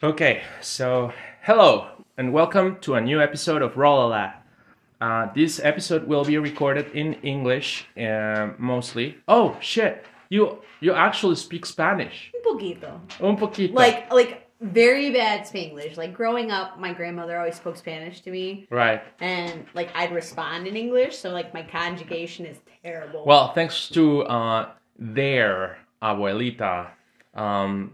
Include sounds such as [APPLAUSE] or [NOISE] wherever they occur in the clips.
Okay, so hello and welcome to a new episode of Rollala. Uh, this episode will be recorded in English uh, mostly. Oh shit, you you actually speak Spanish? Un poquito. Un poquito. Like like very bad Spanglish. Like growing up, my grandmother always spoke Spanish to me, right. and like I'd respond in English. So like my conjugation is terrible. Well, thanks to uh, their abuelita, um,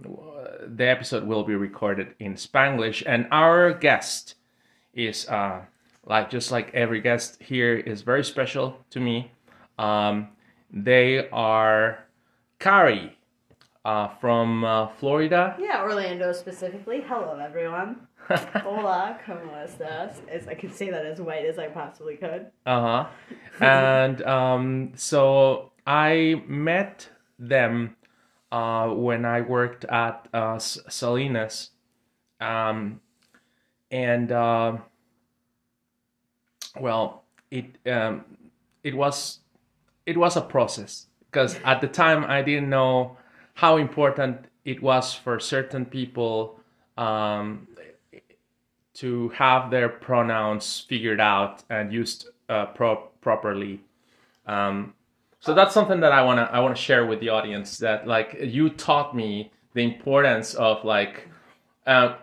the episode will be recorded in Spanglish, and our guest is uh, like just like every guest here is very special to me. Um, they are Kari uh, from uh, Florida. yeah, Orlando specifically. Hello, everyone. [LAUGHS] Hola, ¿cómo estás? As I could say that as white as I possibly could. Uh huh. and um, so I met them uh, when I worked at uh, Salinas, um, and uh, well, it um, it was it was a process because at the time I didn't know how important it was for certain people um, to have their pronouns figured out and used uh, pro- properly. Um, so that's something that I wanna I wanna share with the audience. That like you taught me the importance of like, uh,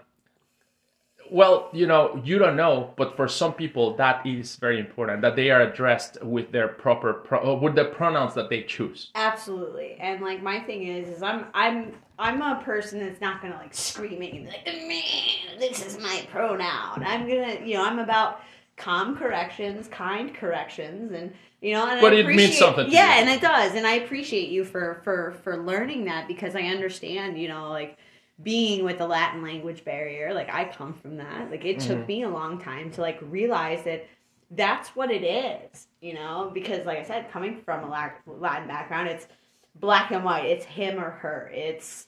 well, you know, you don't know, but for some people that is very important that they are addressed with their proper pro- uh, with the pronouns that they choose. Absolutely. And like my thing is is I'm I'm I'm a person that's not gonna like screaming like, man, this is my pronoun. I'm gonna you know, I'm about calm corrections, kind corrections and you know, and But I it means something to yeah, and it does. And I appreciate you for for for learning that because I understand, you know, like being with the Latin language barrier, like I come from that. Like it Mm-hmm. took me a long time to like realize that that's what it is, you know, because like I said, coming from a Latin background, it's black and white. It's him or her. It's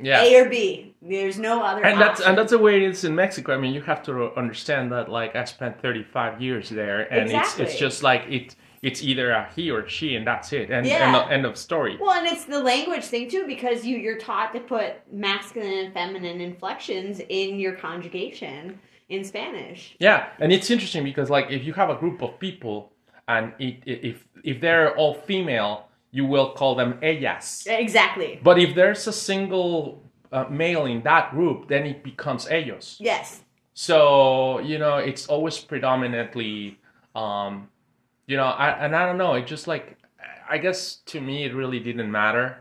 Yeah. A or B. There's no other. and that's and that's the way it is in Mexico. I mean, you have to understand that. Like, I spent 35 years there, and it's Exactly. it's just like it. It's either a he or she, and that's it. And Yeah. end, of, end of story. Well, and it's the language thing too, because you you're taught to put masculine and feminine inflections in your conjugation in Spanish. Yeah, and it's interesting because like if you have a group of people, and it, it, if if they're all female, you will call them ellas. Exactly. But if there's a single uh, male in that group, then it becomes ellos. Yes. So you know, it's always predominantly, um, you know, I, and I don't know. It just like, I guess to me, it really didn't matter.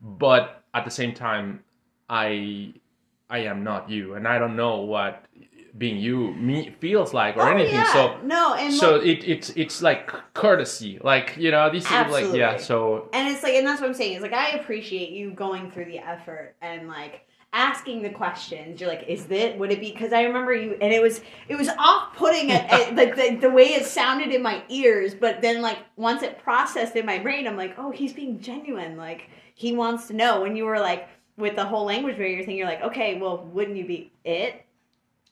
But at the same time, I, I am not you, and I don't know what being you me feels like or Oh, anything. yeah. So. no, and So look- it, it's it's like courtesy, like you know, this is like yeah. So and it's like, and that's what I'm saying. Is like I appreciate you going through the effort and like asking the questions. You're like, is it would it be? Because I remember you, and it was it was off putting uh, uh, at, [LAUGHS] at, like the, the way it sounded in my ears. But then like once it processed in my brain, I'm like, oh, he's being genuine. Like he wants to know. When you were like with the whole language barrier thing, you're like, okay, well, wouldn't you be it?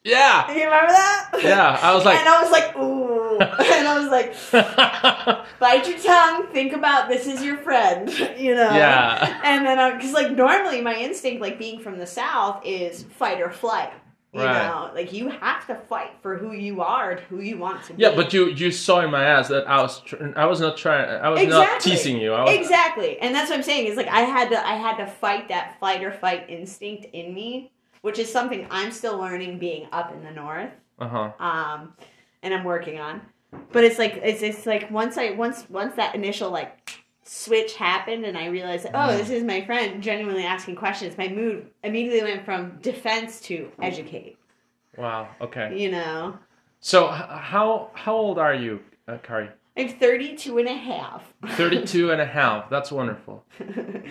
Yeah, You remember that? yeah. I was like, and I was like, ooh, [LAUGHS] and I was like. [LAUGHS] bite your tongue think about this is your friend [LAUGHS] you know Yeah. and then i because like normally my instinct like being from the south is fight or flight you Right. know like you have to fight for who you are and who you want to be Yeah, but you you saw in my ass that I was tr- I was not trying I was not teasing you. I was, exactly and that's what i'm saying is like i had to i had to fight that fight or fight instinct in me which is something i'm still learning being up in the north Uh huh. um, and I'm working on. But it's like it's it's like once I once once that initial like switch happened and I realized oh this is my friend genuinely asking questions. My mood immediately went from defense to educate. Wow. Okay. You know, So how how old are you, uh, Kari? I'm 32 and a half. 32 and a [LAUGHS] half. That's wonderful.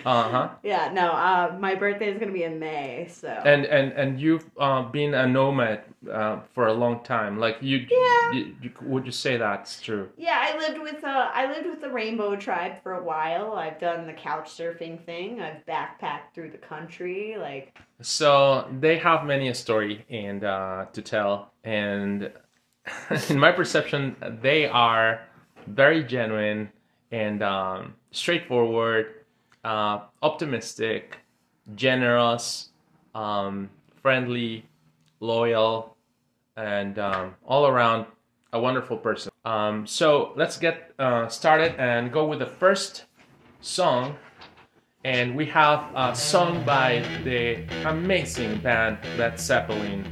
Uh huh. yeah, no, uh, my birthday is gonna be in May, so And and and you've uh, been a nomad uh, for a long time. Like you, Yeah. you, you would you say that's true? Yeah, I lived with uh, I lived with the Rainbow Tribe for a while. I've done the couch surfing thing. I've backpacked through the country. Like, So they have many a story and uh, to tell, and [LAUGHS] in my perception, they are very genuine and um, straightforward, uh, optimistic, generous, um, friendly, loyal, and um, all around a wonderful person. Um, so let's get uh, started and go with the first song. And we have a song by the amazing band Led Zeppelin,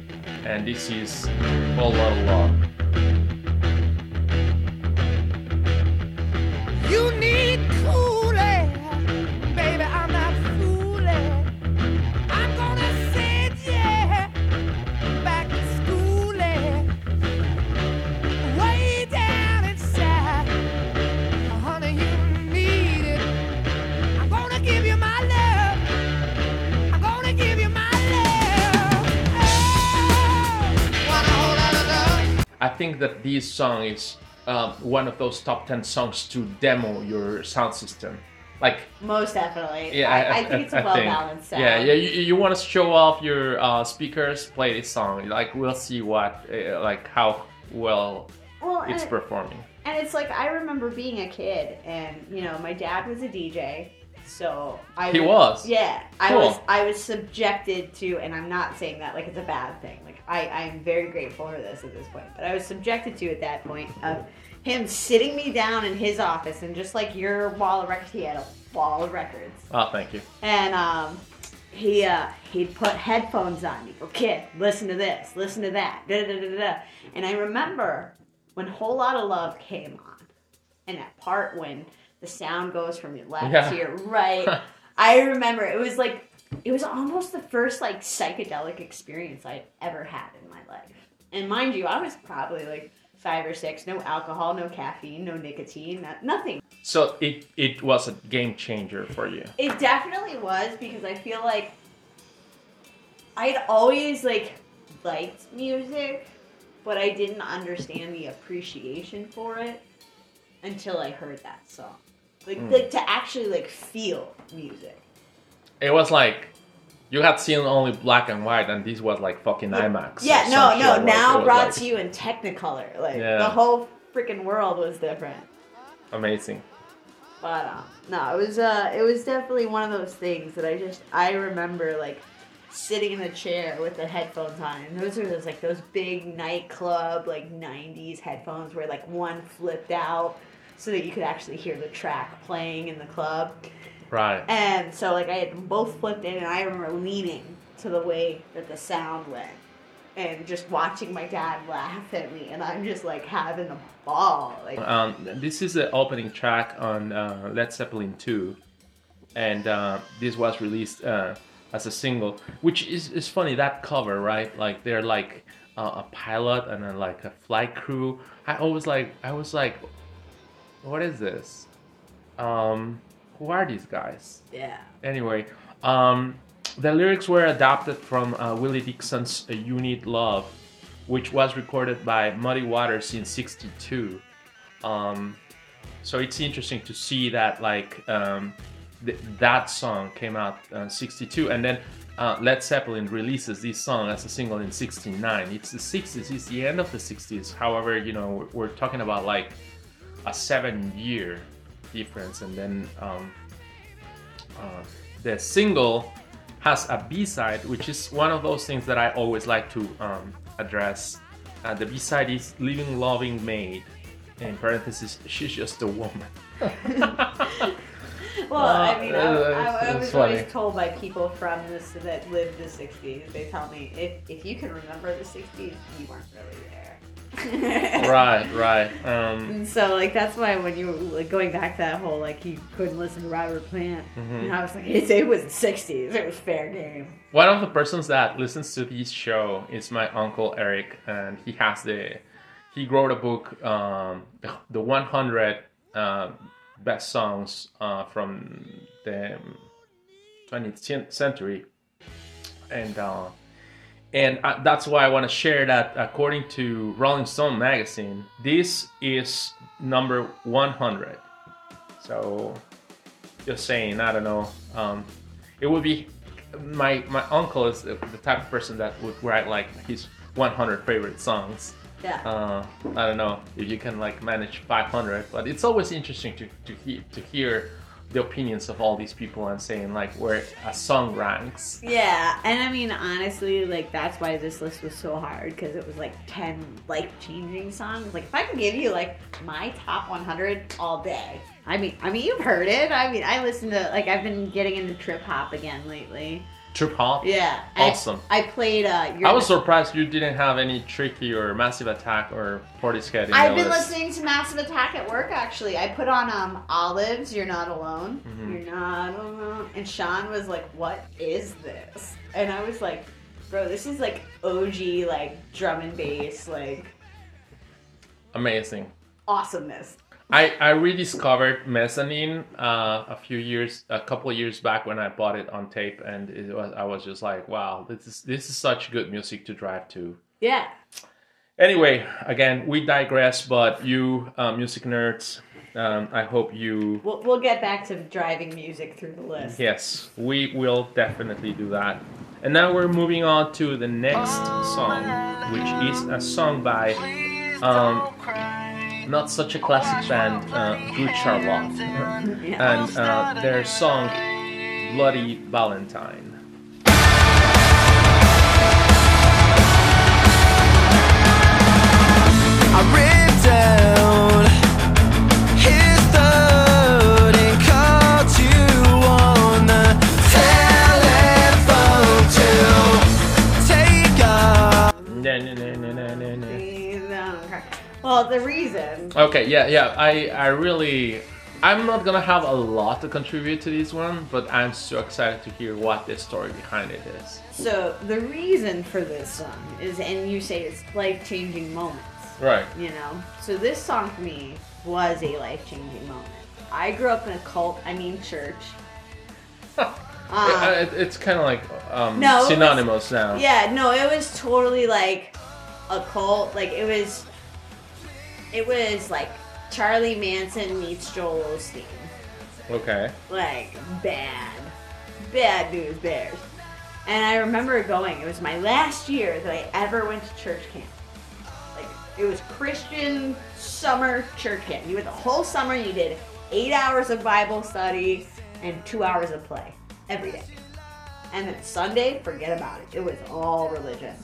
and this is Lotta Love. This song is um, one of those top 10 songs to demo your sound system. Like, Most definitely. yeah, I, I, think it's a well balanced sound. Yeah, yeah. You, you want to show off your uh, speakers, play this song. Like, we'll see what, uh, like, how well Well, and, it's performing. and it's like I remember being a kid, and you know, my dad was a DJ, so I He would- was? Yeah, I Cool. was. I was subjected to, and I'm not saying that like it's a bad thing. Like I, I am very grateful for this at this point, but I was subjected to at that point of him sitting me down in his office, and just like your wall of records, he had a wall of records. Oh, thank you. and um, he uh, he'd put headphones on. He'd go, "Kid, listen to this, listen to that." Da, da, da, da, da. And I remember when "Whole Lotta Love" came on, and that part when the sound goes from your left Yeah. to your right. [LAUGHS] I remember it was like it was almost the first like psychedelic experience I'd ever had in my life. And mind you, I was probably like five or six. No alcohol, no caffeine, no nicotine, not, nothing. So it, it was a game changer for you. It definitely was because I feel like I'd always like liked music, but I didn't understand the appreciation for it until I heard that song. Like Mm. like to actually like feel music. It was like you had seen only black and white, and this was like fucking IMAX. Yeah, no, no. like, now brought like, to you in Technicolor. Like Yeah. the whole freaking world was different. Amazing. But um, no, it was uh, it was definitely one of those things that I just I remember like sitting in a chair with the headphones on, and those are those like those big nightclub like '90s headphones where like one flipped out so that you could actually hear the track playing in the club, Right. and so like I had them both flipped in, and I remember leaning to the way that the sound went. And just watching my dad laugh at me, and I'm just like having a ball. Like, Um, this is the opening track on uh, Led Zeppelin 2, and uh, this was released uh, as a single, which is, is funny. That cover, right? Like they're like uh, a pilot and then like a flight crew. I always like, I was like, what is this? Um, who are these guys? yeah. Anyway, um, the lyrics were adapted from uh, Willie Dixon's uh, "You Need Love," which was recorded by Muddy Waters in '62. Um, so it's interesting to see that like um, th- that song came out uh, '62, and then uh, Led Zeppelin releases this song as a single in '69. It's the '60s. It's the end of the '60s. However, you know we're, we're talking about like a seven-year difference, and then um, uh, the single has a B-side, which is one of those things that I always like to um, address. Uh, the B-side is "Living Loving Maid." In parentheses, she's just a woman. [LAUGHS] Well, I Uh, mean, I, uh, I, I was funny. always told by people from this that lived the '60s. They tell me if if you can remember the '60s, you weren't really there. [LAUGHS] right, right. Um, And so, like, that's why when you were like, going back to that whole like you couldn't listen to Robert Plant, Mhm. and I was like, it, it was the '60s. It was fair game. one of the persons that listens to this show is my uncle Eric, and he has the he wrote a book, um, the, the 100 uh, best songs uh, from the 20th century, and uh, and uh, that's why I want to share that. According to Rolling Stone magazine, this is number 100. So, just saying, I don't know. Um, it would be my my uncle is the the type of person that would write like his 100 favorite songs. Yeah. Uh, I don't know if you can like manage 500, but it's always interesting to to hear to hear the opinions of all these people and saying like where a song ranks. Yeah, and I mean honestly, like that's why this list was so hard because it was like ten life changing songs. Like if I could give you like my top 100 all day, I mean, I mean you've heard it. I mean, I listen to like I've been getting into trip hop again lately. Trip hop. Yeah, Awesome. I, played. uh your I was surprised you didn't have any tricky or massive attack or Portishead in I've been list. listening to Massive Attack at work actually. I put on um Olives, You're Not Alone. Mhm. You're not alone. And Sean was like, What is this? And I was like, Bro, this is like OG like drum and bass, like Amazing. awesomeness. I, I rediscovered Mezzanine uh, a few years, a couple of years back when I bought it on tape, and it was I was just like, wow, this is this is such good music to drive to. Yeah. Anyway, again, we digress, but you uh, music nerds, um, I hope you. We'll, we'll get back to driving music through the list. Yes, we will definitely do that. And now we're moving on to the next song, which is a song by um, not such a classic band, uh, Good Charlotte. And uh, their song Bloody Valentine. I ripped down Well, the reason. Okay, yeah, yeah. I, I really, I'm not gonna have a lot to contribute to this one, but I'm so excited to hear what the story behind it is. So the reason for this song is, and you say it's life changing moments. Right. you know so this song for me was a life-changing moment i grew up in a cult i mean church [LAUGHS] Uh, Uh, it- it's kind of like um, No, it was- synonymous now. yeah no it was totally like a cult like it was it was like charlie manson meets joel osteen. Okay. like bad. Bad news bears. And i remember going it was my last year that i ever went to church camp. Like it was christian summer church camp. You went the whole summer you did eight hours of bible study and two hours of play every day. And then sunday forget about it. It was all religion.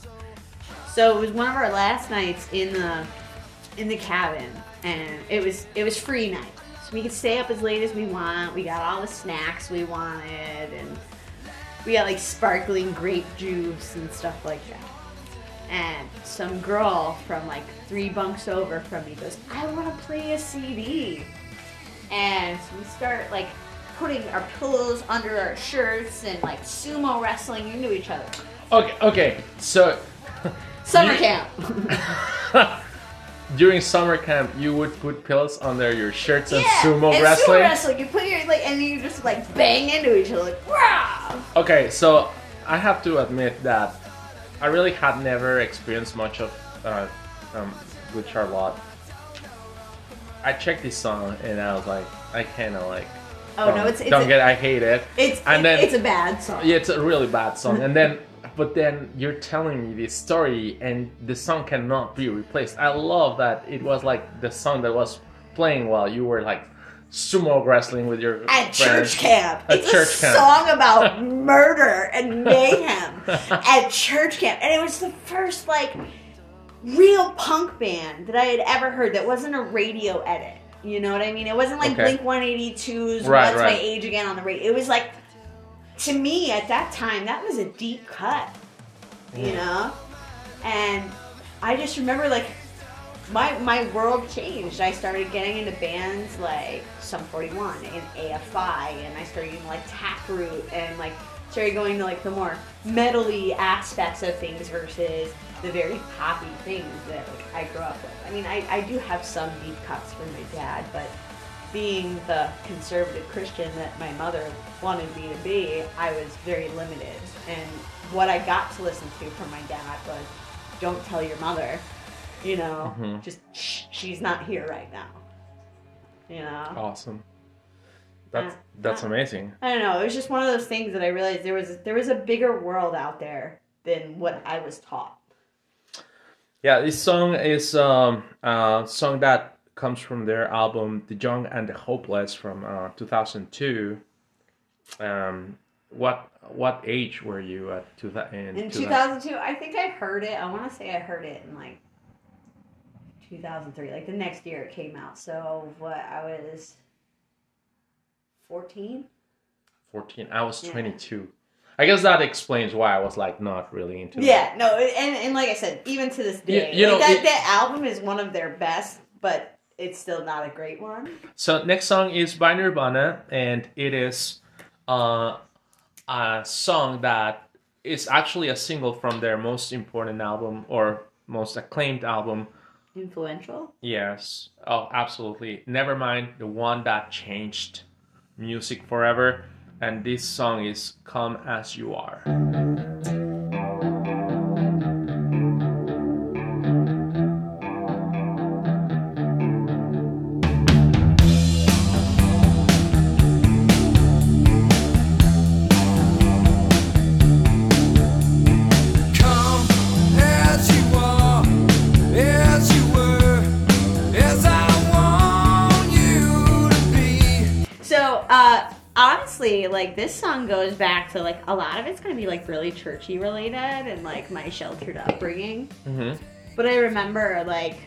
So it was one of our last nights in the in the cabin and it was it was free night so we could stay up as late as we want we got all the snacks we wanted and we got like sparkling grape juice and stuff like that and some girl from like three bunks over from me goes i want to play a cd and so we start like putting our pillows under our shirts and like sumo wrestling into each other Okay. Okay. So summer camp [LAUGHS] [LAUGHS] during summer camp, you would put pillows under your shirts and yeah, sumo and wrestling. sumo wrestling you put your like and you just like bang into each other like wow Okay, so I have to admit that I really had never experienced much of uh, um, Good Charlotte. I checked this song and I was like, I kind of like. oh don't, no it's it's don't a, get. I hate it. it's, and it- then- it's a bad song Yeah, it's a really bad song. And then, but then you're telling me this story, and the song cannot be replaced. I love that it was like the song that was playing while you were like sumo wrestling with your at friends. church camp. At it's church a camp. song about murder and [LAUGHS] mayhem at church camp, and it was the first like real punk band that I had ever heard that wasn't a radio edit. You know what I mean? It wasn't like Okay. Blink 182's Right, "What's My. Age Again" on the radio. It was like to me at that time that was a deep cut. You know, and I just remember like my my world changed. I started getting into bands like Sum 41 and AFI, and I started getting like Taproot, and like started going to like the more metally aspects of things versus the very poppy things that like I grew up with. I mean, I, I do have some deep cuts from my dad, but being the conservative Christian that my mother wanted me to be, I was very limited. And what I got to listen to from my dad was, "Don't tell your mother," you know, Mhm. just shh, she's not here right now. You know, Awesome. That's that's amazing. I don't know. It was just one of those things that I realized there was there was a bigger world out there than what I was taught. Yeah, this song is um, a song that comes from their album The Young and the Hopeless from uh, 2002. Um, what what age were you at two, in, In 2002, I think I heard it. I want to say I heard it in like 2003, like the next year it came out. So what? I was 14. 14. I was Yeah. 22. I guess that explains why I was like not really into Yeah, no, and and like I said, even to this day, You- you like know, that it- that album is one of their best, but it's still not a great one. So next song is by Nirvana, and it is uh, a song that is actually a single from their most important album or most acclaimed album. Influential. Yes, oh, absolutely. Nevermind the one that changed music forever. And this song is "Come as You Are." Honestly, like this song goes back to like a lot of it's gonna be like really churchy related and like my sheltered upbringing. hmm But I remember like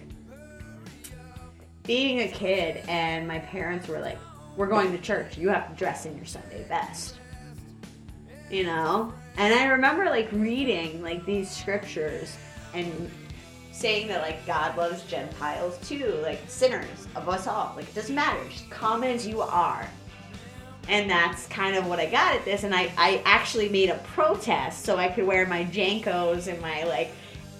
being a kid and my parents were like, "We're going to church. You have to dress in your Sunday best." You know? And I remember like reading like these scriptures and saying that like God loves Gentiles too, like sinners of us all. Like it doesn't matter, just come as you are. And that's kind of what I got at this. And I, I actually made a protest so I could wear my JNCOs and my like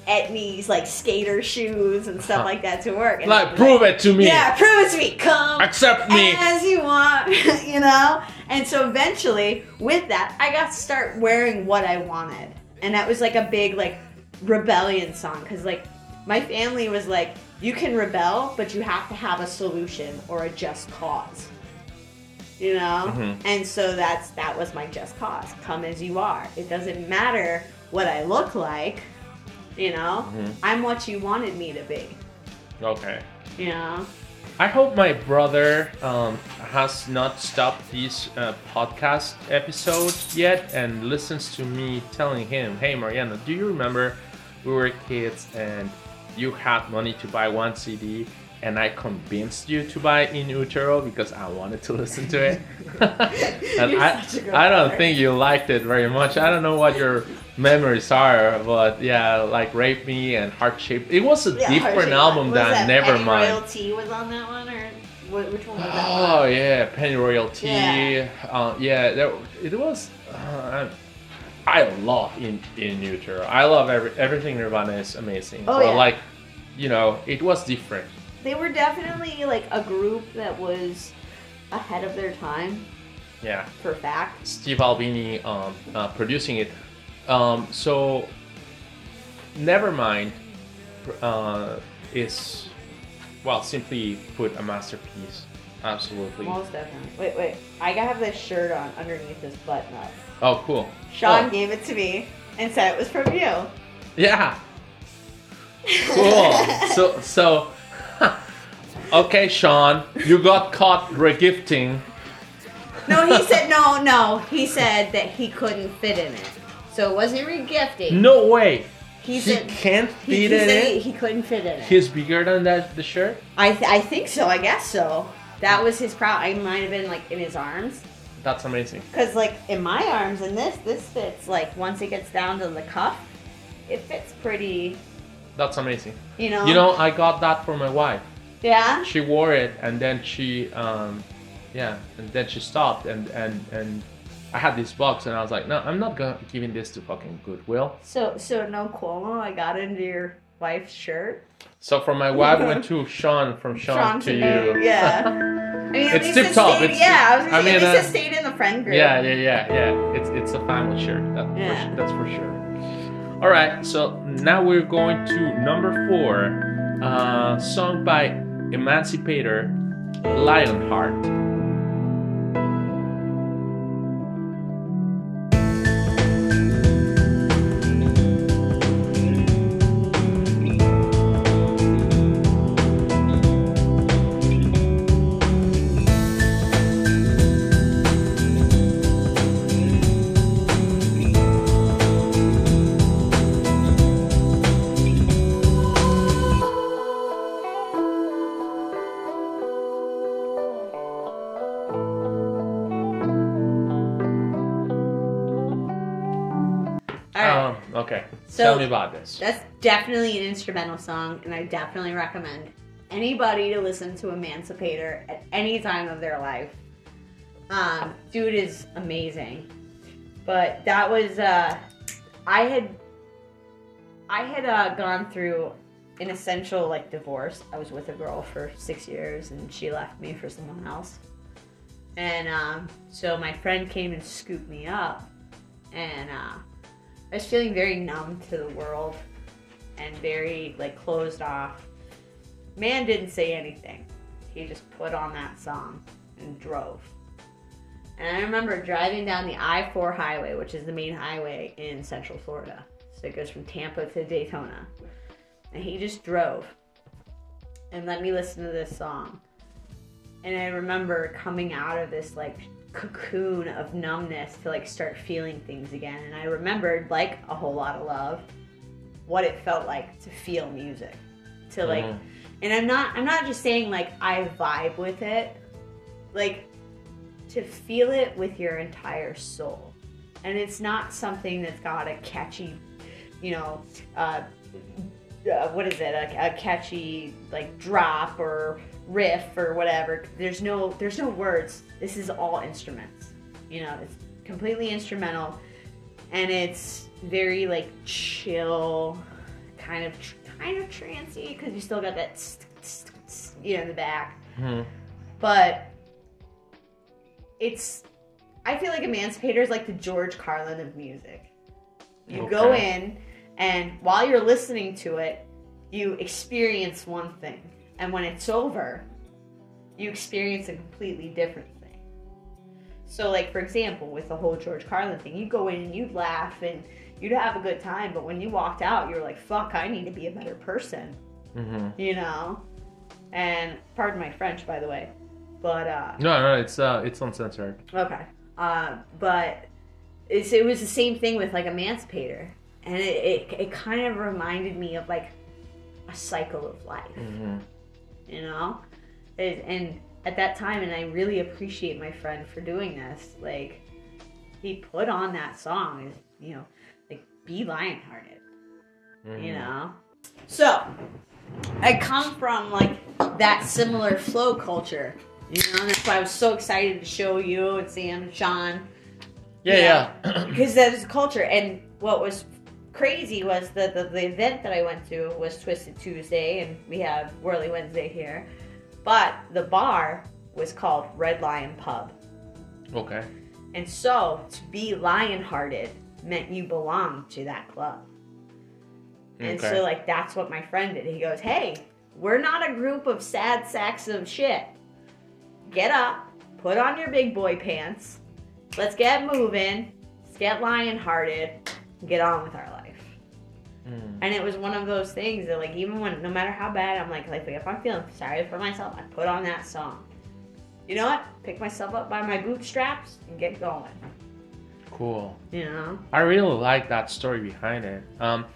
Etnies like skater shoes and stuff like that to work. And Like, prove it to me. Yeah, prove it to me. Come Accept me. as you want, [LAUGHS] you know? And so eventually, with that, I got to start wearing what I wanted. And that was like a big, like, rebellion song. Because, like, my family was like, you can rebel, but you have to have a solution or a just cause. You know? Mhm. And so that's that was my just cause. Come as you are. It doesn't matter what I look like. You know? Mhm. I'm what you wanted me to be. Okay. You know? I hope my brother um, has not stopped this uh, podcast episode yet and listens to me telling him, "Hey, Mariana, do you remember we were kids and you had money to buy one CD and I convinced you to buy In Utero because I wanted to [LAUGHS] listen to it?" [LAUGHS] and I, such a good I don't think you liked it very much. I don't know what your memories are, but yeah, like Rape Me and Heart Shape. It was a Yeah, different album Was than Nevermind. Royalty was on that one, or which one was that? Oh one? yeah, Pennyroyal Tea. Yeah. Uh, yeah, there, it was. Uh, I love in in Utero. I love every, everything Nirvana is amazing. Oh, but yeah. like, you know, it was different. They were definitely like a group that was ahead of their time, Yeah, for fact. Steve Albini um, uh, producing it. Um, so, Nevermind uh, is, well, simply put, a masterpiece. Absolutely. Most definitely. Wait, wait. I have this shirt on underneath this button up. Oh, cool. Sean Oh. gave it to me and said it was from you. Yeah. Cool. [LAUGHS] so so Okay, Sean, you got caught regifting. No, he said no, no. He said that he couldn't fit in it, so it wasn't regifting. No way. he He said can't he, he fit in said he, it. he couldn't fit in it. He's bigger than that the shirt. I th- I think so. I guess so. That was his problem. I might have been like in his arms. That's amazing. Cause like in my arms and this, this fits like once it gets down to the cuff, it fits pretty. That's amazing. You know. You know, I got that for my wife. Yeah. She wore it and then she um yeah, and then she stopped and and and I had this box and I was like, "No, I'm not gonna giving this to fucking Goodwill." So so no Cuomo. I got into your wife's shirt. So from my wife went to Sean, from Sean, to me, you. Yeah. [LAUGHS] I mean, at It's it tip-top, stayed- it's- yeah, I was gonna I say, mean, at least uh, it stayed in the friend group. Yeah, yeah, yeah, yeah. It's it's a family shirt. That, Yeah. su- that's for sure. All right, so now we're going to number four, uh, song by Emancipator, Lionheart. So- Tell me about this. That's definitely an instrumental song, and I definitely recommend anybody to listen to Emancipator at any time of their life. Um, dude is amazing. But that was uh, I had I had uh, gone through an essential like divorce. I was with a girl for six years, and she left me for someone else. And um, so my friend came and scooped me up, and uh, I was feeling very numb to the world and very like closed off. Man didn't say anything. He just put on that song and drove. And I remember driving down the I 4 highway, which is the main highway in Central Florida. So it goes from Tampa to Daytona. And he just drove and let me listen to this song. And I remember coming out of this like cocoon of numbness to like start feeling things again. And I remembered, like a whole lot of love, what it felt like to feel music. To like, Mhm. and I'm not, I'm not just saying like I vibe with it, like to feel it with your entire soul. And it's not something that's got a catchy, you know, uh, uh, what is it? A, a catchy like drop or riff or whatever. There's no there's no words. This is all instruments. You know, it's completely instrumental, and it's very like chill, kind of kind of trancy because you still got that you know in the back, Mhm. but it's. I feel like Emancipator is like the George Carlin of music. You go in, and while you're listening to it, you experience one thing. And when it's over, you experience a completely different thing. So, like, for example, with the whole George Carlin thing, you go in and you'd laugh and you'd have a good time, but when you walked out, you were like, fuck, I need to be a better person, Mhm. you know? And pardon my French, by the way. But, uh, No, no, it's uh, it's uncensored. Okay. Uh, but it's, it was the same thing with like Emancipator, and it, it, it kind of reminded me of like a cycle of life, Mhm. You know. It, and at that time, and I really appreciate my friend for doing this. Like he put on that song, you know, like be lionhearted, you Mhm. know. So I come from like that similar flow culture. You know, and that's why I was so excited to show you and Sam and Sean Yeah, yeah. because that is culture. And what was crazy was that the, the event that I went to was Twisted Tuesday, and we have Whirly Wednesday here. But the bar was called Red Lion Pub. okay. And so to be lion-hearted meant you belonged to that club. And Okay. so like that's what my friend did. He goes, "Hey, we're not a group of sad sacks of shit. Get up, put on your big boy pants. Let's get moving. Let's get lion-hearted. Get on with our life." And it was one of those things that like even when no matter how bad I'm like like if I'm feeling sorry for myself, I put on that song. You know what? Pick myself up by my bootstraps and get going. Cool. You know? I really like that story behind it. Um,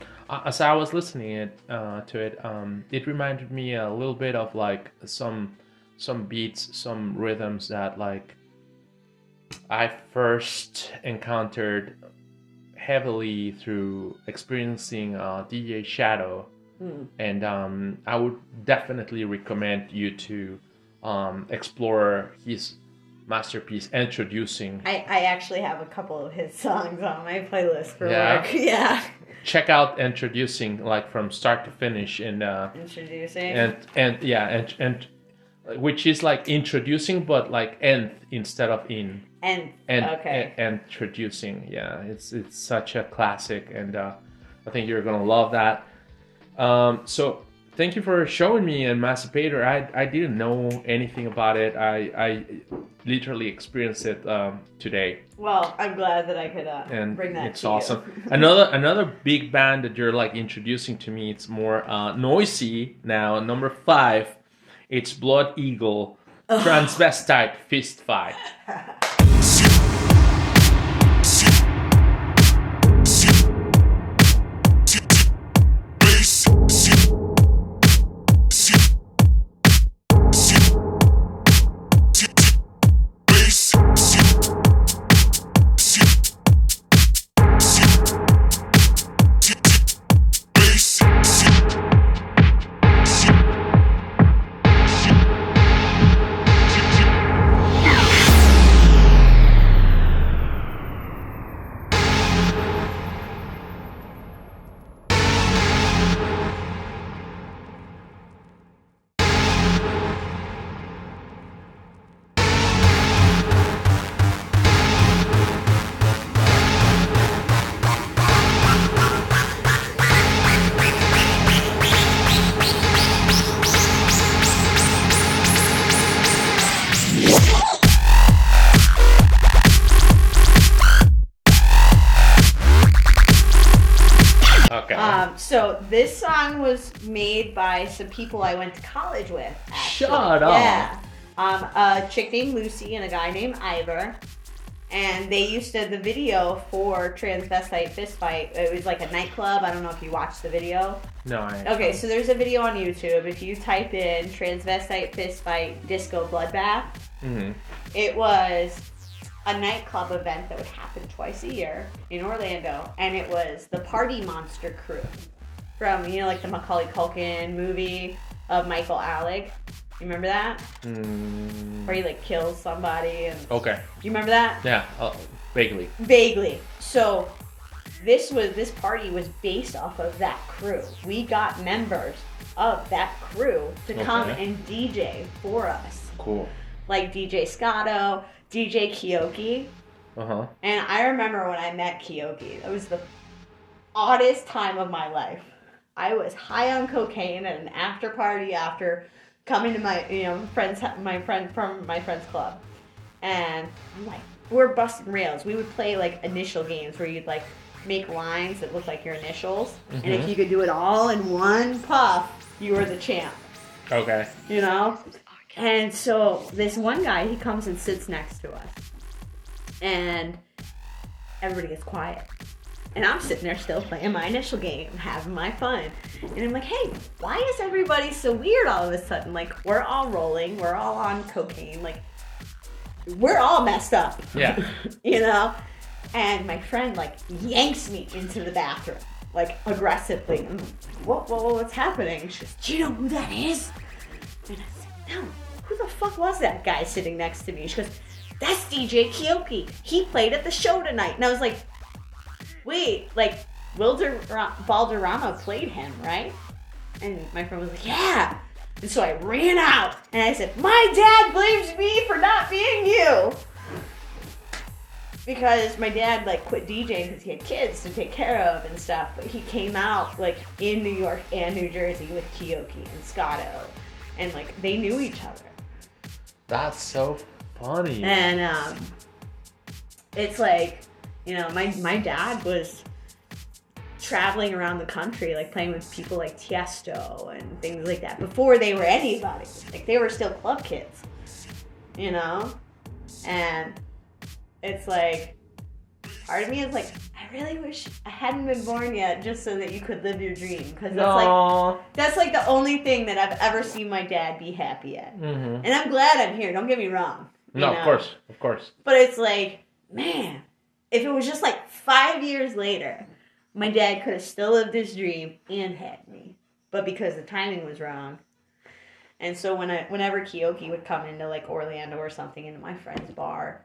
as I was listening it uh, to it, um, it reminded me a little bit of like some some beats, some rhythms that like I first encountered heavily through experiencing uh, DJ Shadow, Hmm. and um, I would definitely recommend you to um, explore his masterpiece, Endtroducing I, I actually have a couple of his songs on my playlist for Yeah? work. [LAUGHS] Yeah. check out Endtroducing like from start to finish and uh Introducing. and and yeah and and which is like introducing but like end instead of in and, and okay. and, introducing yeah it's it's such a classic and uh i think you're gonna love that um so thank you for showing me emancipator i i didn't know anything about it i i literally experienced it um today well, I'm glad that I could uh, and bring that it's awesome. [LAUGHS] another another big band that you're like introducing to me. It's more uh, noisy now. Number five, it's Blood Eagle, transvestite fist fight. [LAUGHS] so this song was made by some people I went to college with. Actually. Shut up. Yeah. Um, a chick named Lucy and a guy named Ivor. And they used to the video for Transvestite Fist Fight. It was like a nightclub. I don't know if you watched the video. No, I. Okay, so there's a video on YouTube. If you type in Transvestite Fist Fight Disco Bloodbath, hmm it was a nightclub event that would happen twice a year in Orlando, and it was the Party Monster crew from you know like the Macaulay Culkin movie of Michael Alig. You remember that? Mm, Where he like kills somebody, and okay. you remember that? Yeah, uh, vaguely. Vaguely. So this was this party was based off of that crew. We got members of that crew to come and DJ for us, Cool. like DJ Scotto, DJ Keoki. Uh huh. And I remember when I met Keoki, it was the oddest time of my life. I was high on cocaine at an after party after coming to my you know friends my friend from my friend's club, and I'm like we're busting rails. We would play like initial games where you'd like make lines that looked like your initials, and if Mhm. you could do it all in one puff, you were the champ Okay. you know? And so this one guy, he comes and sits next to us. And everybody gets quiet. And I'm sitting there still playing my initial game, having my fun. And I'm like, hey, why is everybody so weird all of a sudden? Like, we're all rolling, we're all on cocaine, like, we're all messed up. Yeah. [LAUGHS] you know? And my friend, like, yanks me into the bathroom, like, aggressively. I'm like, what, what, what's happening? She goes, Do you know who that is? And I said, No. Who the fuck was that guy sitting next to me? She goes, That's DJ Keoki. He played at the show tonight. And I was like, Wait, like, Wilmer Valderrama played him, right? And my friend was like, Yeah. And so I ran out and I said, My dad blames me for not being you. Because my dad like quit DJing because he had kids to take care of and stuff, but he came out like in New York and New Jersey with Keoki and Scotto, and like they knew each other. That's so funny. And um, it's like, you know, my my dad was traveling around the country, like playing with people like Tiesto and things like that before they were anybody. Like they were still club kids, you know. And it's like, part of me is like, I really wish I hadn't been born yet, just so that you could live your dream. Because that's like that's like the only thing that I've ever seen my dad be happy at. hmm And I'm glad I'm here. Don't get me wrong. No, know? of course, of course. But it's like, man, if it was just like five years later, my dad could have still lived his dream and had me. But because the timing was wrong. And so when I, whenever Keoki would come into like Orlando or something into my friend's bar,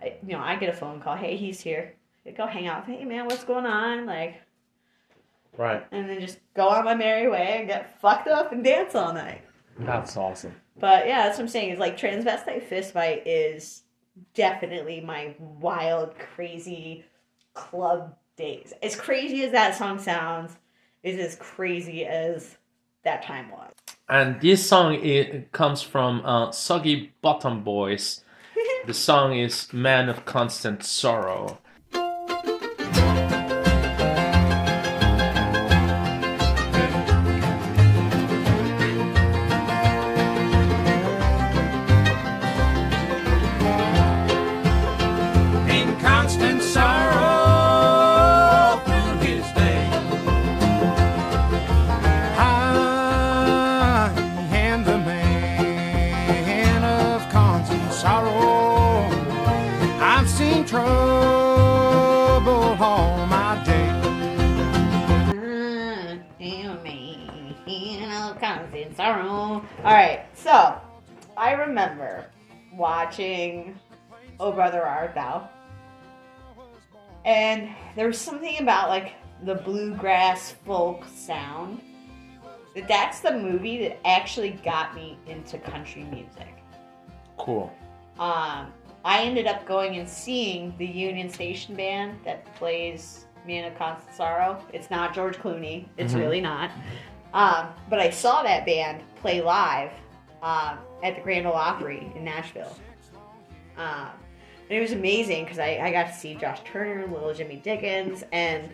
I, you know, I get a phone call. Hey, he's here. I go hang out. Hey, man, what's going on? Like, Right. and then just go on my merry way and get fucked up and dance all night. That's awesome. But yeah, that's what I'm saying. Is like transvestite fist fight is definitely my wild, crazy club days. As crazy as that song sounds, is as crazy as that time was. And this song it comes from uh, Soggy Bottom Boys. [LAUGHS] the song is "Man of Constant Sorrow." Watching "Oh Brother Art Thou," and there was something about like the bluegrass folk sound. That that's the movie that actually got me into country music. Cool. um, I ended up going and seeing the Union Station band that plays Man of Constant Sorrow. It's not George Clooney. It's Mhm. really not. Um, but I saw that band play live um, at the Grand Ole Opry in Nashville. Um, and it was amazing because I, I got to see Josh Turner, Little Jimmy Dickens, and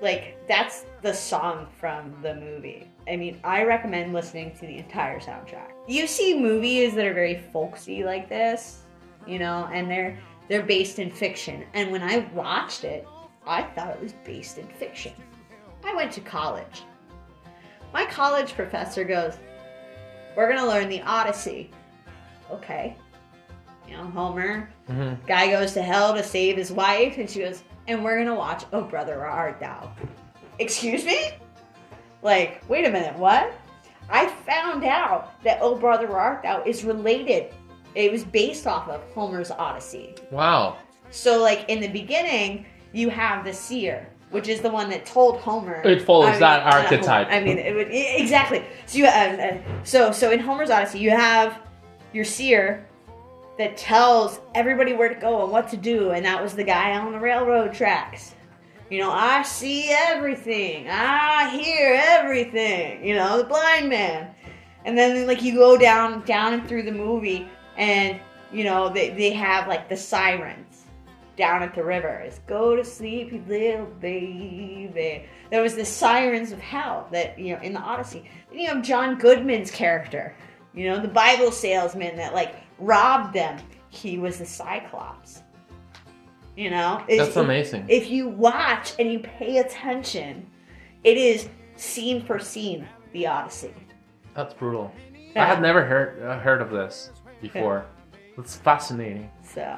like that's the song from the movie. I mean, I recommend listening to the entire soundtrack. You see movies that are very folksy like this, you know, and they're they're based in fiction. And when I watched it, I thought it was based in fiction. I went to college. My college professor goes, "We're going to learn the Odyssey." Okay. You know, Homer, Mhm. guy goes to hell to save his wife and she goes and we're gonna watch oh brother where art thou excuse me like wait a minute what i found out that oh brother where art thou is related it was based off of homer's odyssey Wow. so like in the beginning you have the seer which is the one that told homer It follows I that archetype. Homer, i mean it would exactly so you uh, uh, so so in homer's odyssey you have your seer that tells everybody where to go and what to do, and that was the guy on the railroad tracks. You know, I see everything, I hear everything. You know, the blind man. And then like you go down down and through the movie, and you know they they have like the sirens down at the river. It's go to sleep, you little baby. There was the sirens of hell that you know in the Odyssey. Then you have John Goodman's character. You know, the Bible salesman that like robbed them. He was the Cyclops. You know, If- That's amazing. If you watch and you pay attention, it is scene for scene the Odyssey. That's brutal. Yeah. I had never heard uh, heard of this before. It's fascinating. So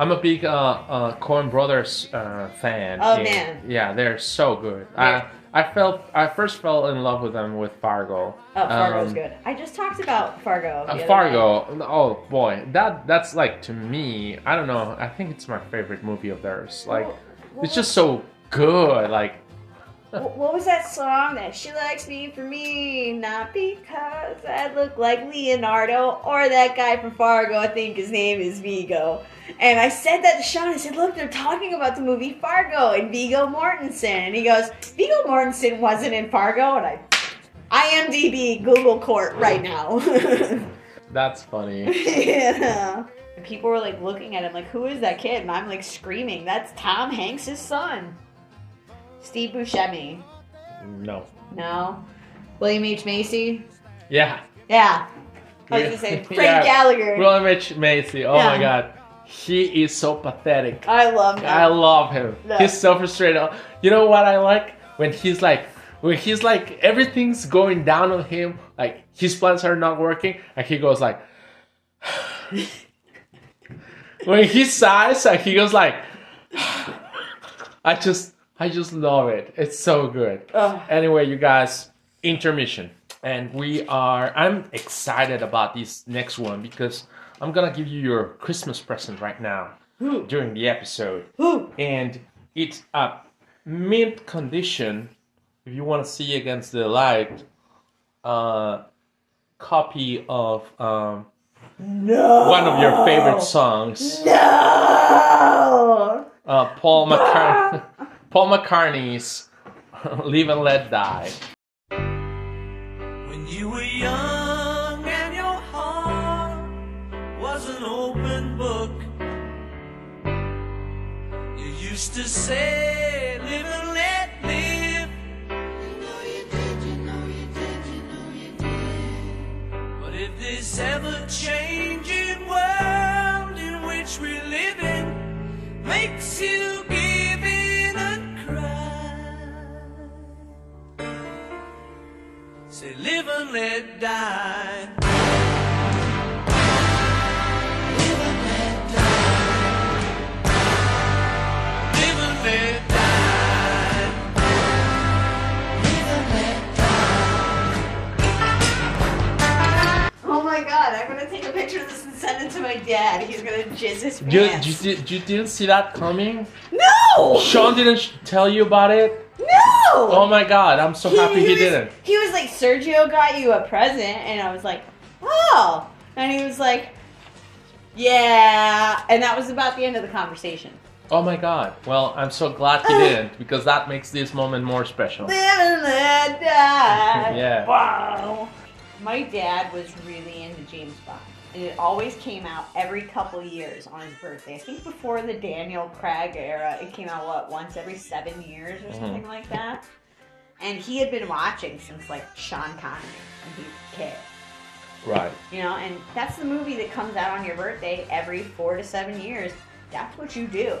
I'm a big uh, uh, Coen Brothers uh, fan. Oh, and- man. Yeah, they're so good. Yeah. I I felt I first fell in love with them with Fargo. Oh, Fargo's Um, good. I just talked about Fargo. Uh, Fargo. Oh boy, that that's like to me. I don't know. I think it's my favorite movie of theirs. Like, Well, what it's just so good. Like, What was that song that she likes me for me, not because I look like Leonardo or that guy from Fargo? I think his name is Viggo. And I said that to Sean. I said, "Look, they're talking about the movie Fargo and Viggo Mortensen." And he goes, "Viggo Mortensen wasn't in Fargo." And I, IMDb, Google Court right now. [LAUGHS] that's funny. [LAUGHS] yeah. People were like looking at him like, who is that kid? And I'm like screaming, that's Tom Hanks' son. Steve Buscemi. no. No. William H. Macy. Yeah. Yeah. I was gonna say [LAUGHS] Frank Yeah. Gallagher. William H Macy. Oh my god, he is so pathetic. I love him. I love him. Yeah. He's so frustrated. You know what I like when he's like when he's like everything's going down on him, like his plans are not working, and he goes like [SIGHS] when he sighs, and he goes like [SIGHS] I just I just love it. It's so good. Anyway, you guys, intermission. And we are I'm excited about this next one because I'm gonna give you your Christmas present right now during the episode. Ooh. And it's a mint condition, if you want to see against the light, uh, copy of um, No. one of your favorite songs, No. uh, Paul McCartney, [LAUGHS] Paul McCartney's [LAUGHS] "Live and Let Die." When you were young and your heart was an open book, you used to say, Live and let live. You know you did, you know you did, you know you did. But if this ever changing world in which we live in makes you Say, live and let die. Live and let die. Live and let die. Live and let Oh my god, I'm gonna take a picture of this and send it to my dad. He's gonna jizz his You, pants. you, did- you didn't see that coming? no! Sean didn't tell you about it? Oh my god, I'm so happy he, was, didn't. He was like, Sergio got you a present, and I was like, oh. And he was like, yeah. And that was about the end of the conversation. Oh my god. Well, I'm so glad he didn't because that makes this moment more special. Live and let die. Yeah. Wow. My dad was really into James Bond. And it always came out every couple years on his birthday. I think before the Daniel Craig era, it came out what once every seven years or mm-hmm. something like that. And he had been watching since like Sean Connery when he was a kid. Right. You know, and that's the movie that comes out on your birthday every four to seven years. That's what you do.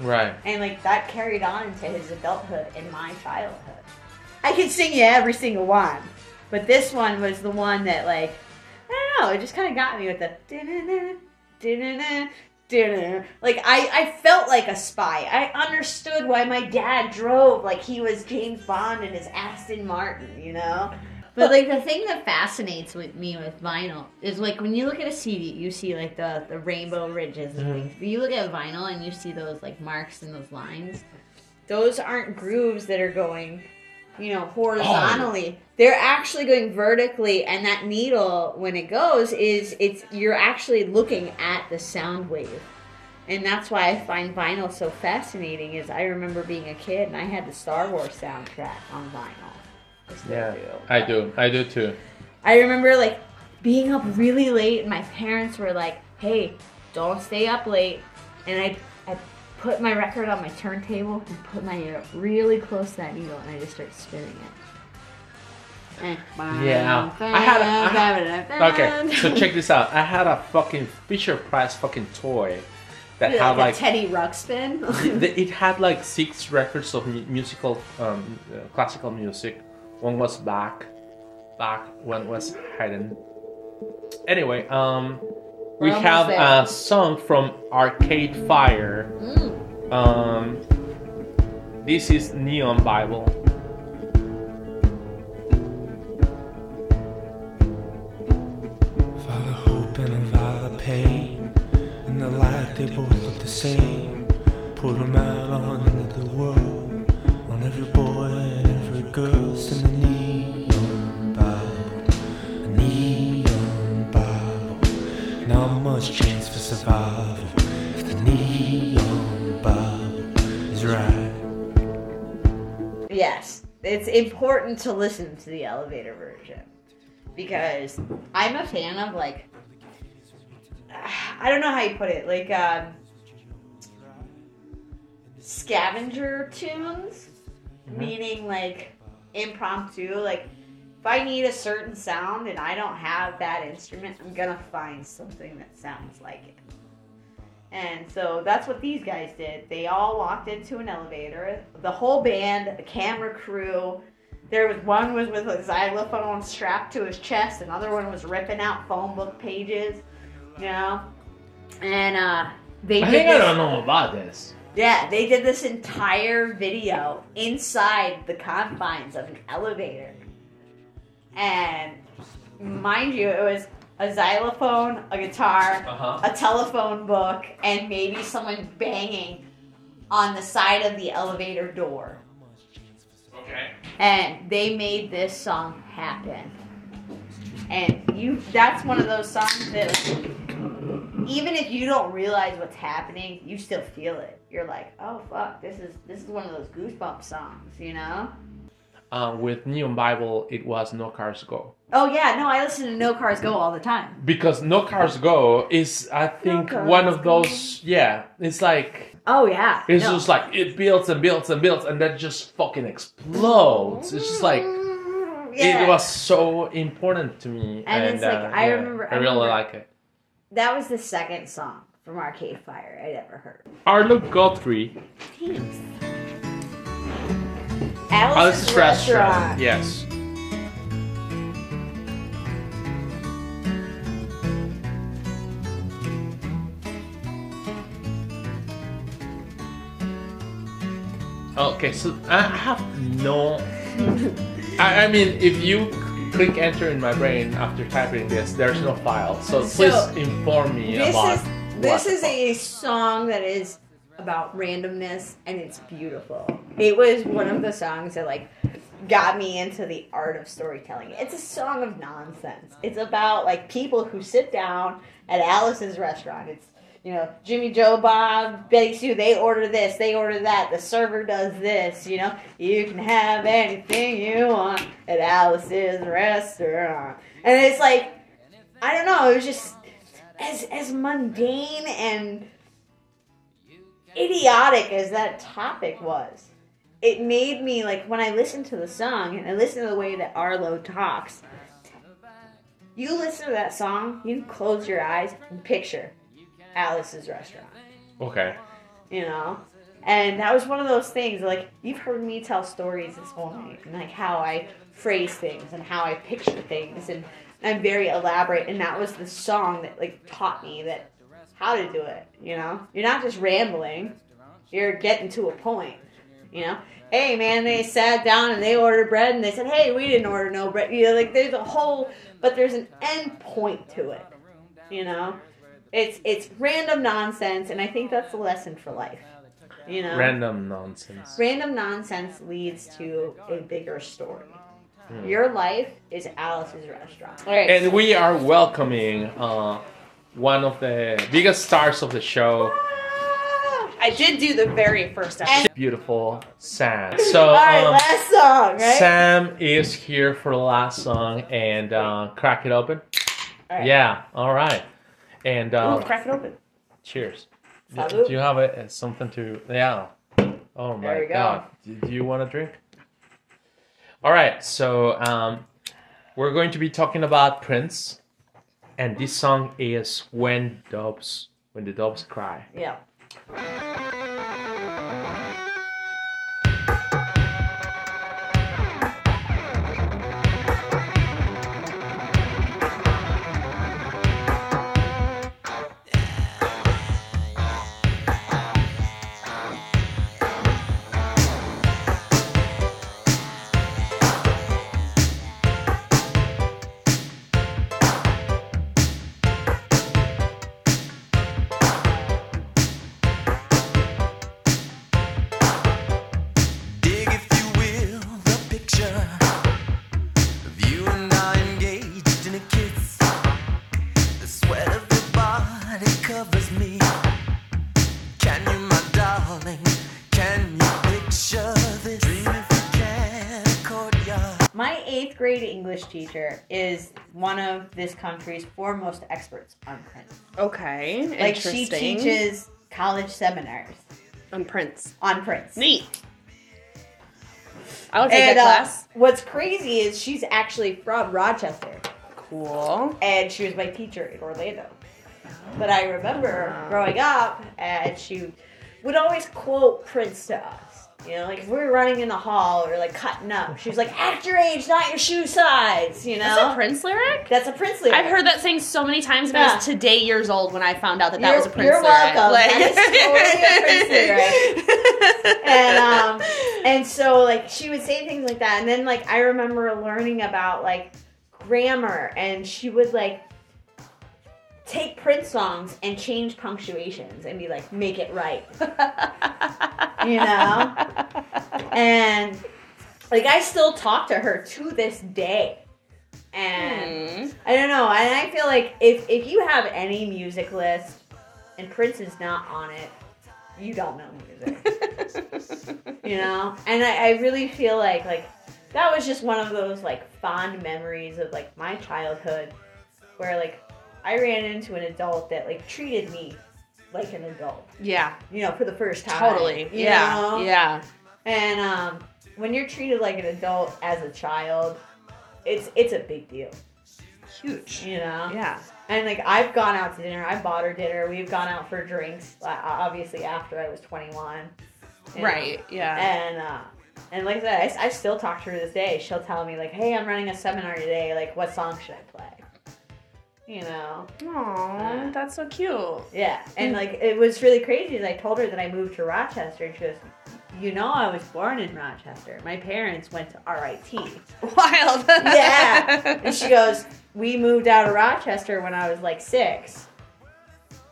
Right. And like that carried on into his adulthood and my childhood. I could sing you every single one. But this one was the one that like I don't know, it just kinda got me with the da-na-na, da-na-na, da-na. like I, I felt like a spy. I understood why my dad drove like he was James Bond in his Aston Martin, you know? But like the thing that fascinates with me with vinyl is like when you look at a CD, you see like the the rainbow ridges and mm-hmm. things. But you look at vinyl and you see those like marks and those lines. Those aren't grooves that are going, you know, horizontally. Oh. They're actually going vertically, and that needle when it goes is it's you're actually looking at the sound wave. And that's why I find vinyl so fascinating. Is I remember being a kid and I had the Star Wars soundtrack on vinyl. I Yeah. do. I do. I do too. I remember like being up really late, and my parents were like, "Hey, don't stay up late." And I, I put my record on my turntable and put my ear up really close to that needle, and I just start spinning it. Eh. Yeah. I had a- I Okay, so check this out. I had a fucking Fisher Price fucking toy that Yeah, had like, like Teddy Ruxpin. [LAUGHS] it had like six records of musical um, uh, classical music one was bach bach one was haydn anyway um we We're have a song from arcade fire Mm. um this is neon bible Father hope and a father pain. And the light, they both look the same. Put them out on much chance for survival. If the neon Bible is right. Yes, it's important to listen to the elevator version because I'm a fan of like I don't know how you put it, like um, scavenger tunes, meaning like impromptu. Like if I need a certain sound and I don't have that instrument, I'm gonna find something that sounds like it. And so that's what these guys did. They all walked into an elevator. The whole band, the camera crew. There was one was with a xylophone strapped to his chest. Another one was ripping out phone book pages. You know, and uh, they i think i don't know about this yeah, they did this entire video inside the confines of an elevator. And mind you, it was a xylophone, a guitar, Uh-huh. a telephone book, and maybe someone banging on the side of the elevator door. okay And they made this song happen. And you that's one of those songs that like, even if you don't realize what's happening, you still feel it. You're like, oh fuck, this is this is one of those goosebump songs, you know? Uh, with neon bible it was no cars go Oh yeah, no, I listen to No Cars Go all the time. because no cars go is i think Cars one of Go. those yeah it's like Oh yeah. It's no. just like it builds and builds and builds and then just fucking explodes. It's just like Yeah. it was so important to me, And it's like, uh, I yeah, remember- I I really remember- like it. That was the second song from Arcade Fire I'd ever heard. Arlo Guthrie, Thanks. Alice's, Alice's oh, Restaurant. Restaurant. Yes. Okay, so I have no. [LAUGHS] I, I mean, if you click enter in my brain after typing this, there's no file. So please So, inform me This about. is this is a song that is about randomness and it's beautiful. It was one of the songs that like got me into the art of storytelling. It's a song of nonsense. It's about like people who sit down at Alice's restaurant. It's you know, Jimmy Joe Bob, Betty Sue, they order this, they order that, the server does this, you know, you can have anything you want at Alice's restaurant. And it's like I don't know. It was just as as mundane and idiotic as that topic was, it made me like when I listened to the song and I listened to the way that Arlo talks. You listen to that song, you close your eyes and picture Alice's restaurant Okay. you know and that was one of those things like you've heard me tell stories this whole night and like how i phrase things and how i picture things and i'm very elaborate and that was the song that like taught me that how to do it you know you're not just rambling you're getting to a point you know? Hey man they sat down and they ordered bread and they said hey we didn't order no bread. You know like there's a whole but there's an end point to it you know? It's it's random nonsense and i think that's the lesson for life you know? Random nonsense. random nonsense leads to a bigger story. Your life is alice's restaurant. All right. And we are welcoming uh, one of the biggest stars of the show, I did do the very first episode. beautiful Sam. [LAUGHS] So all right um, last song right Sam is here for the last song, and uh, crack it open. All right. Yeah. All right. And uh, Ooh, crack it open. cheers. Do, Salud. do you have a, something to? Yeah. Oh my There go. god. Do, do you want a drink? All right. So um, we're going to be talking about Prince, and this song is "When Doves When the Doves Cry." yeah grade english teacher is one of this country's foremost experts on prince Okay. like she teaches college seminars on Prince. on prince Neat. I would take and that uh, class. what's crazy is she's actually from rochester Cool. and she was my teacher in Orlando. But I remember growing up, and she would always quote Prince to us. You know, like if we were running in the hall or like cutting up, she was like, "Act your age, not your shoe size." You know, That's a Prince lyric? That's a Prince lyric. I've heard that saying so many times, but I was today years old when I found out that that You're- was a Prince you're lyric. welcome. That is totally a Prince [LAUGHS] and um, and so like she would say things like that, and then like I remember learning about like grammar, and she would like take Prince songs and change punctuations and be like, make it right, [LAUGHS] you know. And like I still talk to her to this day, and. Hmm. I don't know, and I feel like if if you have any music list and Prince is not on it, you don't know music. [LAUGHS] you know? And I, I really feel like like that was just one of those like fond memories of like my childhood where like I ran into an adult that like treated me like an adult, yeah, you know, for the first time. totally. you Yeah, know? yeah. And um when you're treated like an adult as a child, it's it's a big deal. Huge. You know? Yeah. And like I've gone out to dinner, I bought her dinner. We've gone out for drinks, uh, obviously after I was 21. you know. Right. Yeah. And uh, and like I said, I, I still talk to her to this day. She'll tell me like, "Hey, I'm running a seminar today. Like, what song should I play?" You know? Aww, uh, that's so cute. Yeah. And mm. like it was really crazy. Is I told her that I moved to Rochester, and she goes, "You know, I was born in Rochester. My parents went to RIT." [LAUGHS] Wild. Yeah. [LAUGHS] And she goes, We moved out of Rochester when I was like six.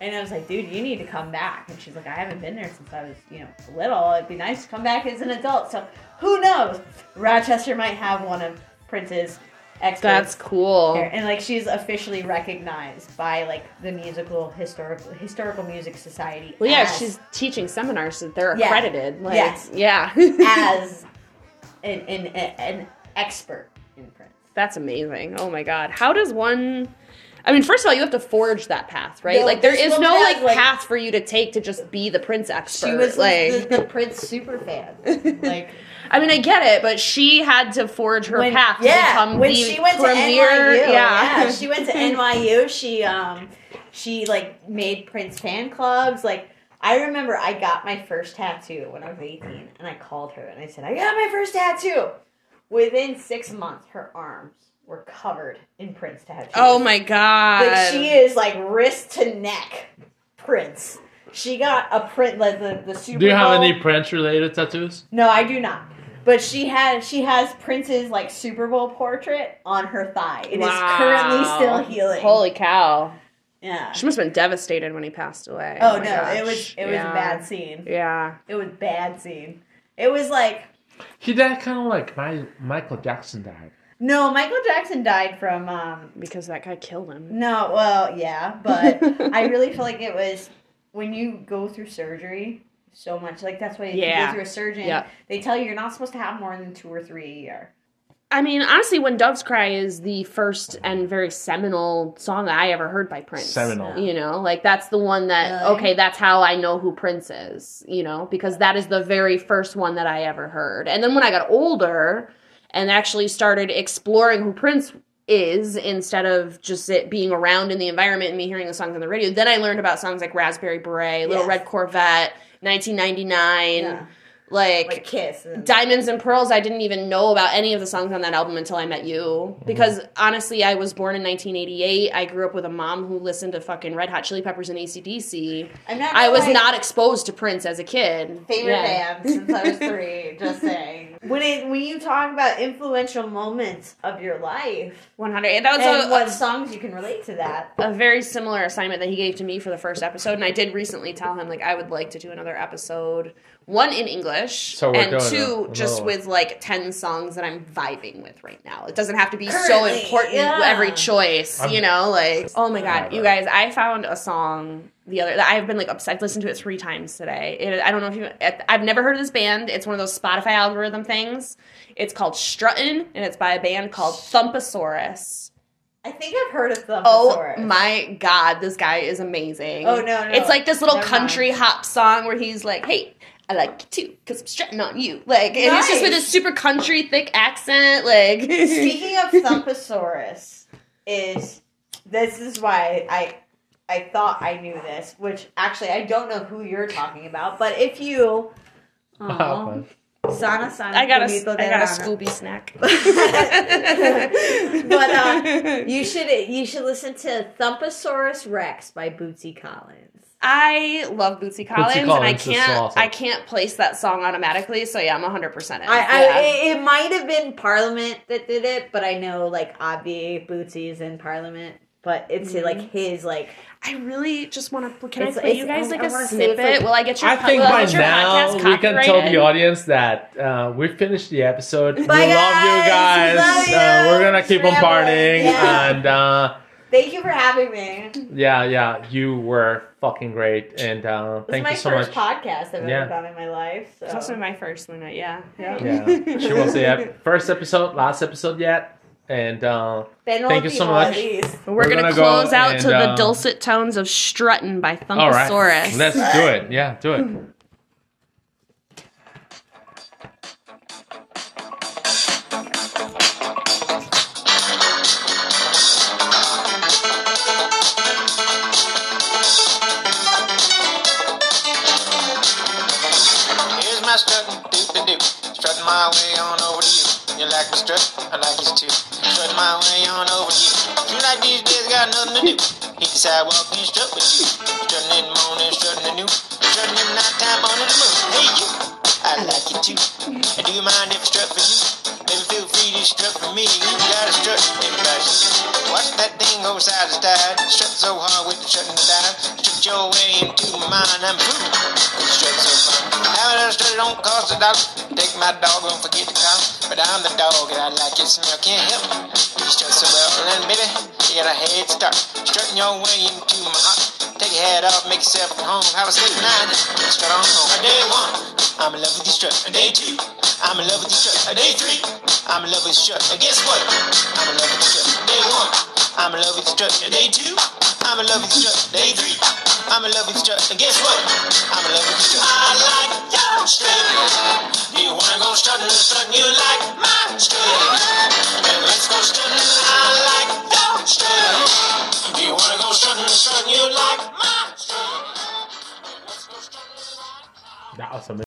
And I was like, dude, you need to come back. And she's like, I haven't been there since I was, you know, little. It'd be nice to come back as an adult. So who knows? Rochester might have one of Prince's experts. That's cool. And like she's officially recognized by like the musical historical historical music society. Well, yeah, as- she's teaching seminars that they're Yeah. accredited. Like, Yes. Yeah. as [LAUGHS] an, an, an expert in Prince. That's amazing. Oh my god. How does one I mean, first of all, you have to forge that path, right? No, like there is no like, like- path for you to take to just be the Prince expert. She was like, the, the Prince super fan. [LAUGHS] Like I mean, I get it, but she had to forge her when, path to yeah, become when the she went premier. to NYU, yeah. yeah. [LAUGHS] she went to NYU. She um, she like made Prince fan clubs. Like I remember, I got my first tattoo when I was eighteen, and I called her and I said, "I got my first tattoo." Within six months, her arms were covered in Prince tattoos. oh my god! Like she is like wrist to neck Prince. She got a print like the the Super Do you have Bowl- any Prince related tattoos? No, I do not. But she had she has Prince's like Super Bowl portrait on her thigh. It is Wow. currently still healing. Holy cow! yeah. She must have been devastated when he passed away. Oh, my no, gosh. it was it was Yeah. a bad scene. Yeah. It was bad scene. It was like He died kind of like my, Michael Jackson died. no, Michael Jackson died from um Because that guy killed him. no, well, yeah, but [LAUGHS] I really feel like it was when you go through surgery so much like that's why if you Yeah. go through a surgeon Yeah. they tell you you're not supposed to have more than two or three a year. I mean, honestly, When Doves Cry is the first and very seminal song that I ever heard by Prince. Seminal. You know, like that's the one that, Really? okay, that's how I know who Prince is, you know, because that is the very first one that I ever heard. And then when I got older and actually started exploring who Prince is instead of just it being around in the environment and me hearing the songs on the radio, then I learned about songs like Raspberry Beret, Little Yes. Red Corvette, 1999, Yeah. Like Like Kiss. And, Diamonds and Pearls, I didn't even know about any of the songs on that album until I met you. Mm-hmm. Because honestly, I was born in 1988. I grew up with a mom who listened to fucking Red Hot Chili Peppers and ACDC. I'm not I was like, not exposed to Prince as a kid. favorite Yeah. band since I was three. [LAUGHS] just saying. When it when you talk about influential moments of your life 100. That was and a, what songs you can relate to that. a very similar assignment that he gave to me for the first episode. And I did recently tell him, like, I would like to do another episode. One in English, So and two just another with like 10 songs that I'm vibing with right now. It doesn't have to be so important, yeah. every choice, I'm- you know? Like, oh my god, you guys, I found a song the other that I've been like obsessed. I've listened to it three times today. It, I don't know if you, I've never heard of this band. It's one of those Spotify algorithm things. It's called Struttin', and it's by a band called Thumpasaurus. I think I've heard of them. Oh my god, this guy is amazing. Oh, no, no. It's like this little Never country hop song where he's like, "Hey, I like you too, cause I'm strutting on you." Like, and it's just with a super country thick accent. Like, [LAUGHS] Speaking of Thumpasaurus, is this is why I I thought I knew this, which actually I don't know who you're talking about, but if you Aw. Sana Sana I got a, got a. Scooby snack. [LAUGHS] but uh, you should you should listen to Thumpasaurus Rex by Bootsy Collins. I love Bootsy Collins, and I can't, awesome. I can't place that song automatically. So yeah, I'm 100 percent. I, I Yeah. it, it might have been Parliament that did it, but I know like Obvi Bootsy is in Parliament, but it's Mm-hmm. like his like I really just want to. Can It's- I play it's- you guys I- like I a wanna say it's snippet? like- will I get your? I think will by now we can tell the audience that uh, we finished the episode. we Bye, love you guys. guys. Love you. Uh, we're gonna keep on partying, Yeah. and uh, Thank you for having me. Yeah, yeah, you were fucking great, and uh, was thank my you so first podcast I've Yeah. ever done in my life. So. It's also my first one. Yeah, yeah. Yeah, she was the ep- first episode, last episode yet, and uh, Ben Thank you so much. We're, We're gonna, gonna close go out and, to the uh, dulcet tones of "Struttin' by all right, let's do it. Yeah, do it. [LAUGHS] way on over to you. You like my strut? I like yours too. Strutting my way on over to you. You like these days, got nothing to do. Hit the sidewalk and strut with you. Strutting in the morning, strutting at noon. Strutting in the nighttime under the moon. Hey you, I like you too. And do you mind if I strut for you? Baby, feel free to strut for me. You gotta strut, everybody. Watch that thing go side to side. Strut so hard with the strutting style. Strut your way into my mind. I'm. Strut so fun. Strut don't cost a dollar. Take my dog and forget. But I'm the dog and I like your smell. Can't help it. You so well. And baby, you got a head start. Strutting your way into my heart. Take your off, make yourself at home. Have a sleep night. On home. Day one, I'm in love with your strut. A day two, I'm in love with your strut. A day three, I'm in love with your strut. And guess what? I'm in love with your strut. Day one, I'm in love with the strut. Day two, I'm in love with the strut. Day three, I'm in love with the strut. And guess what? I'm in love with the strut. I like your strut. You wanna go strutting and strutting? You like my strut. Then let's go strutting. I like your strut. You wanna go strutting and strutting? You like my strut. Let's go strutting. That was amazing.